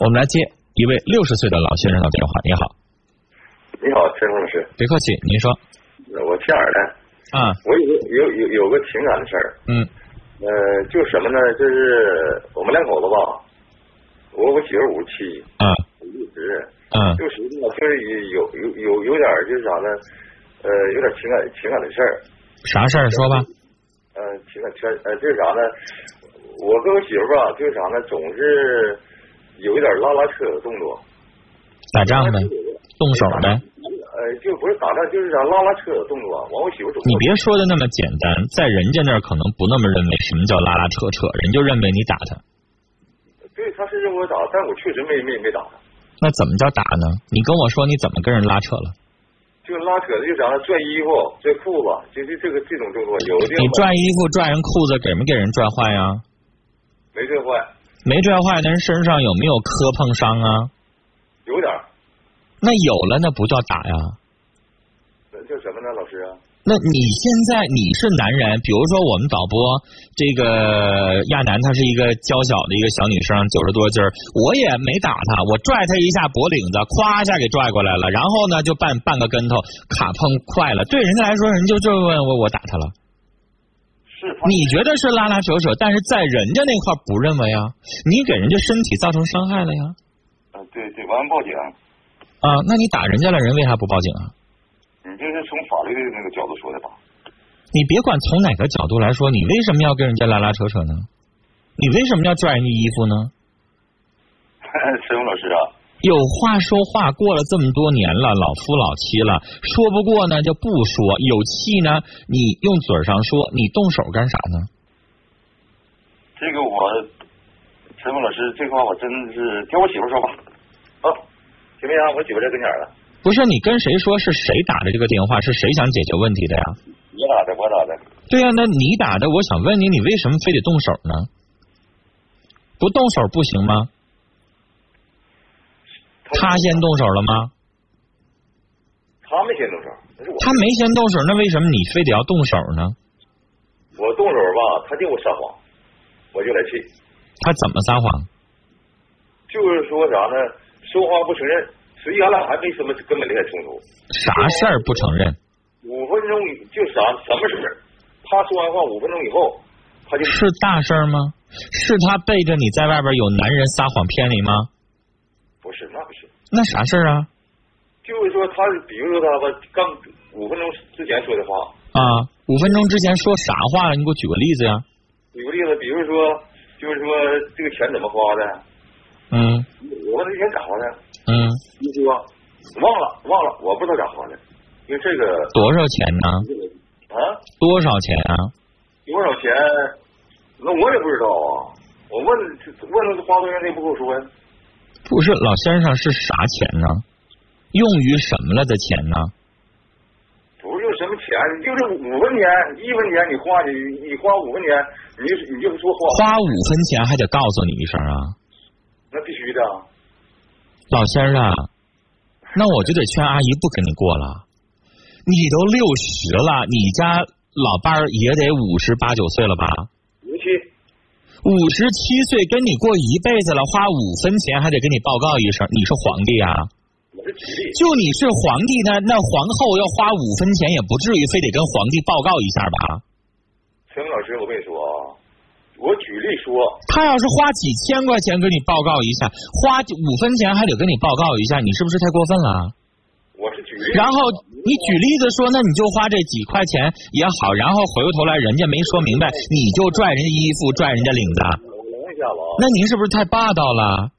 我们来接一位六十岁的老先生的电话。你好，你好，陈老师，别客气，您说。我姓尔的。啊。我有有有有个情感的事儿。嗯。呃，就什么呢？就是我们两口子吧，我我媳妇五十七。啊。六十。嗯。六十呢，就是有有有有点就是啥呢？呃，有点情感情感的事儿。啥事儿？说吧。呃，情感圈呃，就是啥呢？我跟我媳妇吧，就是啥呢？总是。有一点拉拉扯的动作，打仗呗，动手呗。呃，就不是打仗，就是啥拉拉扯的动作。完，我媳妇走。你别说的那么简单，在人家那儿可能不那么认为。什么叫拉拉扯扯？人就认为你打他。对，他是认为我打，但我确实没没没打他。那怎么叫打呢？你跟我说你怎么跟人拉扯了？就拉扯的就啥呢？拽衣服、拽裤子，就是这个这种动作。有的你拽衣服、拽人裤子，给没给人拽坏呀？没拽坏。没拽坏，那人身上有没有磕碰伤啊？有点。那有了，那不叫打呀。那叫什么呢，老师？那你现在你是男人，比如说我们导播这个亚楠，她是一个娇小的一个小女生，九十多斤儿，我也没打她，我拽她一下脖领子，咵一下给拽过来了，然后呢就半半个跟头，卡碰快了，对人家来说，人就就问我我打她了。你觉得是拉拉扯扯，但是在人家那块不认为啊，你给人家身体造成伤害了呀。啊，对对，完报警。啊，那你打人家了，人为啥不报警啊？你这是从法律的那个角度说的吧？你别管从哪个角度来说，你为什么要跟人家拉拉扯扯呢？你为什么要拽人家衣服呢？陈勇老师啊。有话说话，过了这么多年了，老夫老妻了，说不过呢就不说，有气呢你用嘴上说，你动手干啥呢？这个我，陈峰老师，这话我真是听我媳妇说吧。啊，行不行？我媳妇在跟前了。不是你跟谁说？是谁打的这个电话？是谁想解决问题的呀？你打的，我打的。对呀，那你打的，我想问你，你为什么非得动手呢？不动手不行吗？他先动手了吗？他没先动手，他没先动手，那为什么你非得要动手呢？我动手吧，他就我撒谎，我就来气。他怎么撒谎？就是说啥呢？说话不承认，实际俺俩还没什么根本的冲突。啥事儿不承认？五分钟就啥什么事儿？他说完话五分钟以后，他就是大事儿吗？是他背着你在外边有男人撒谎骗你吗？那啥事儿啊？就是说，他比如说他吧，刚五分钟之前说的话。啊，五分钟之前说啥话了？你给我举个例子呀。举个例子，比如说，就是说这个钱怎么花的？嗯。我问这钱咋花的？嗯。你说忘了，忘了，我不知道咋花的，因为这个。多少钱呢？啊？多少钱啊？多少钱？那我也不知道啊。我问问他花多少钱，他也不跟我说呀。不是老先生是啥钱呢？用于什么了的钱呢？不是用什么钱，就是五分钱、一分钱，你花你你花五分钱，你你就说花花五分钱还得告诉你一声啊？那必须的。老先生，那我就得劝阿姨不跟你过了。你都六十了，你家老伴儿也得五十八九岁了吧？五十七岁跟你过一辈子了，花五分钱还得跟你报告一声，你是皇帝啊？就你是皇帝呢，那皇后要花五分钱也不至于非得跟皇帝报告一下吧？陈老师，我跟你说啊，我举例说，他要是花几千块钱跟你报告一下，花五分钱还得跟你报告一下，你是不是太过分了？然后你举例子说，那你就花这几块钱也好，然后回过头来人家没说明白，你就拽人家衣服，拽人家领子。我拦一下子啊。那您是不是太霸道了？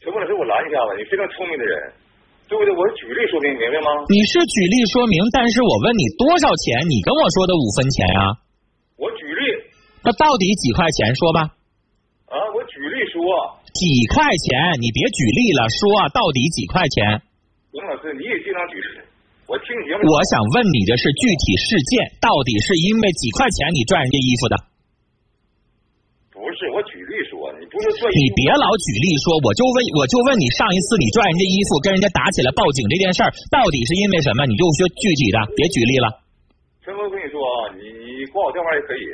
陈老师，我拦一下子，你非常聪明的人，对不对？我是举例说明，明白吗？你是举例说明，但是我问你多少钱？你跟我说的五分钱啊？我举例。那到底几块钱？说吧。啊，我举例说。几块钱？你别举例了，说到底几块钱？林老师，你也经常举例，我听节目。我想问你的是具体事件，到底是因为几块钱你拽人家衣服的？不是，我举例说，你不是说。你别老举例说，我就问，我就问你，上一次你拽人家衣服，跟人家打起来报警这件事儿，到底是因为什么？你就说具体的，别举例了。陈峰，跟你说啊，你你挂我电话也可以，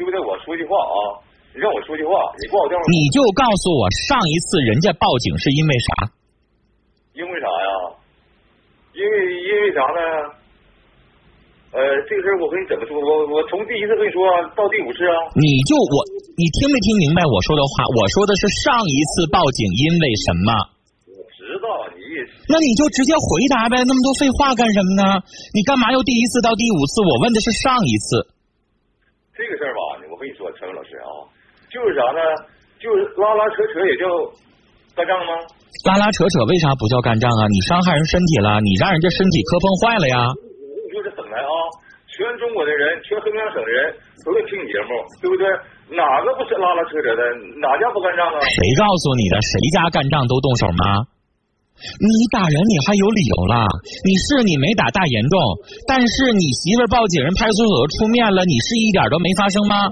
对不对？我说句话啊，你让我说句话，你挂我电话。你就告诉我，上一次人家报警是因为啥？因为啥呀？因为因为啥呢？呃，这个事儿我跟你怎么说？我我从第一次跟你说到第五次啊。你就我，你听没听明白我说的话？我说的是上一次报警因为什么？我知道你。那你就直接回答呗，那么多废话干什么呢？你干嘛又第一次到第五次？我问的是上一次。这个事儿吧，我跟你说，陈伟老师啊。就是啥呢？就是拉拉扯扯也叫算账吗？拉拉扯扯为啥不叫干仗啊？你伤害人身体了，你让人家身体磕碰坏了呀！你就是省来啊，全中国的人，全黑龙江省的人都在听你节目，对不对？哪个不是拉拉扯扯的？哪家不干仗啊？谁告诉你的？谁家干仗都动手吗？你打人你还有理由了？你是你没打大严重，但是你媳妇报警，人派出所出面了，你是一点都没发生吗？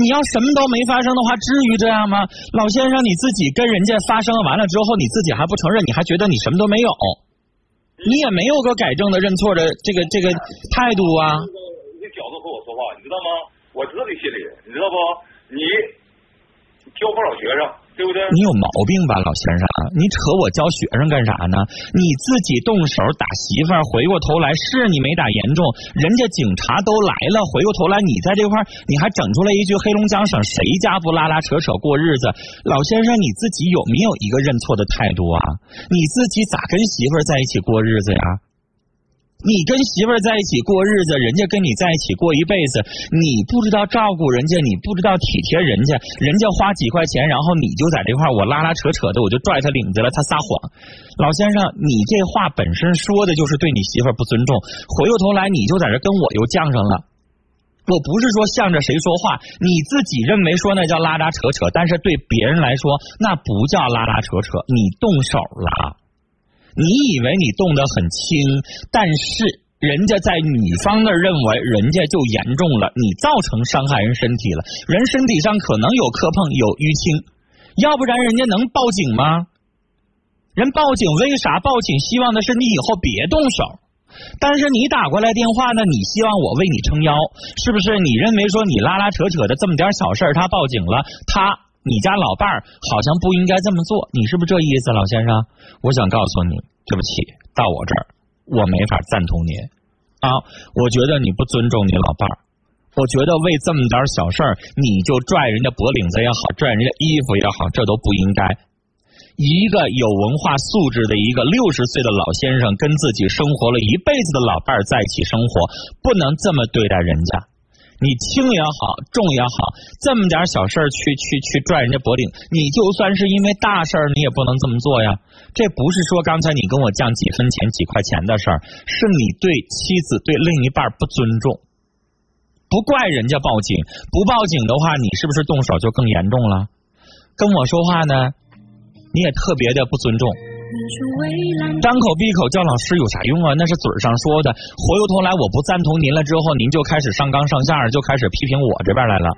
你要什么都没发生的话，至于这样吗？老先生，你自己跟人家发生完了之后，你自己还不承认，你还觉得你什么都没有，你也没有个改正的、认错的这个这个态度啊！你角度和我说话，你知道吗？我知道你心里，你知道不？你教不少学生。对不对？你有毛病吧，老先生？你扯我教学生干啥呢？你自己动手打媳妇儿，回过头来是你没打严重，人家警察都来了，回过头来你在这块儿，你还整出来一句黑龙江省谁家不拉拉扯扯过日子？老先生，你自己有没有一个认错的态度啊？你自己咋跟媳妇儿在一起过日子呀？你跟媳妇儿在一起过日子，人家跟你在一起过一辈子，你不知道照顾人家，你不知道体贴人家，人家花几块钱，然后你就在这块我拉拉扯扯的，我就拽他领子了，他撒谎。老先生，你这话本身说的就是对你媳妇儿不尊重，回过头来你就在这跟我又犟上了。我不是说向着谁说话，你自己认为说那叫拉拉扯扯，但是对别人来说那不叫拉拉扯扯，你动手了。你以为你动得很轻，但是人家在女方那儿认为人家就严重了，你造成伤害人身体了，人身体上可能有磕碰有淤青，要不然人家能报警吗？人报警为啥报警？希望的是你以后别动手，但是你打过来电话呢，你希望我为你撑腰，是不是？你认为说你拉拉扯扯的这么点小事他报警了，他。你家老伴儿好像不应该这么做，你是不是这意思，老先生？我想告诉你，对不起，到我这儿我没法赞同您啊！我觉得你不尊重你老伴儿，我觉得为这么点小事儿你就拽人家脖领子也好，拽人家衣服也好，这都不应该。一个有文化素质的一个六十岁的老先生，跟自己生活了一辈子的老伴儿在一起生活，不能这么对待人家。你轻也好，重也好，这么点小事去去去拽人家脖领，你就算是因为大事儿，你也不能这么做呀。这不是说刚才你跟我犟几分钱、几块钱的事儿，是你对妻子、对另一半不尊重。不怪人家报警，不报警的话，你是不是动手就更严重了？跟我说话呢，你也特别的不尊重。张口闭口叫老师有啥用啊？那是嘴上说的，回过头来我不赞同您了之后，您就开始上纲上线，就开始批评我这边来了。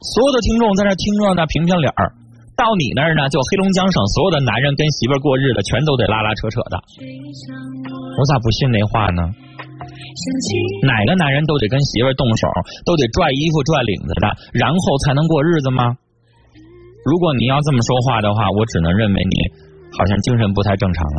所有的听众在这听着呢，评评理儿。到你那儿呢，就黑龙江省所有的男人跟媳妇过日子，全都得拉拉扯扯的。我咋不信那话呢？哪个男人都得跟媳妇动手，都得拽衣服拽领子的，然后才能过日子吗？如果你要这么说话的话，我只能认为你好像精神不太正常了。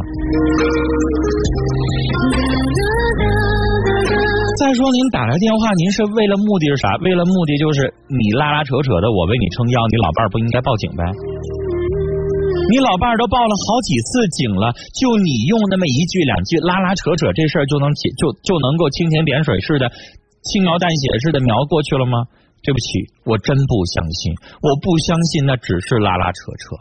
再说您打来电话，您是为了目的是啥？为了目的就是你拉拉扯扯的，我为你撑腰，你老伴儿不应该报警呗？你老伴儿都报了好几次警了，就你用那么一句两句拉拉扯扯，这事儿就能解就就能够蜻蜓点水似的、轻描淡写似的描过去了吗？对不起，我真不相信，我不相信那只是拉拉扯扯。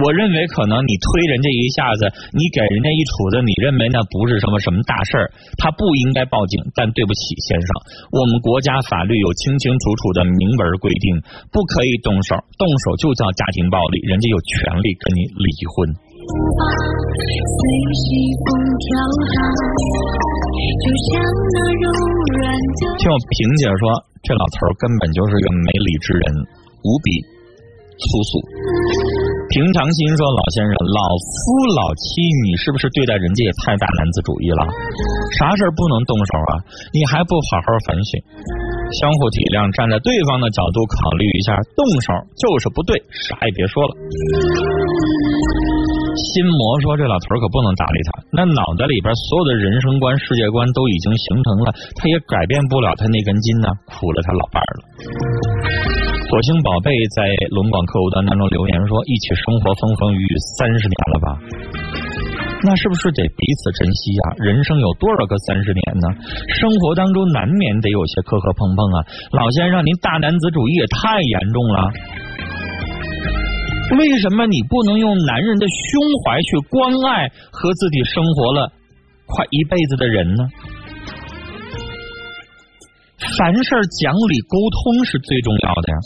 我认为可能你推人家一下子，你给人家一杵子，你认为那不是什么什么大事儿，他不应该报警。但对不起，先生，我们国家法律有清清楚楚的明文规定，不可以动手，动手就叫家庭暴力，人家有权利跟你离婚。听我萍姐说。这老头根本就是个没理之人，无比粗俗。平常心说，老先生，老夫老妻，你是不是对待人家也太大男子主义了？啥事不能动手啊？你还不好好反省？相互体谅，站在对方的角度考虑一下，动手就是不对，啥也别说了。心魔说：“这老头可不能搭理他，那脑袋里边所有的人生观、世界观都已经形成了，他也改变不了他那根筋呢，苦了他老伴儿了。”火星宝贝在龙广客户端当中留言说：“一起生活风风雨雨三十年了吧？那是不是得彼此珍惜呀？人生有多少个三十年呢？生活当中难免得有些磕磕碰碰啊！老先生，您大男子主义也太严重了。”为什么你不能用男人的胸怀去关爱和自己生活了快一辈子的人呢？凡事讲理沟通是最重要的呀。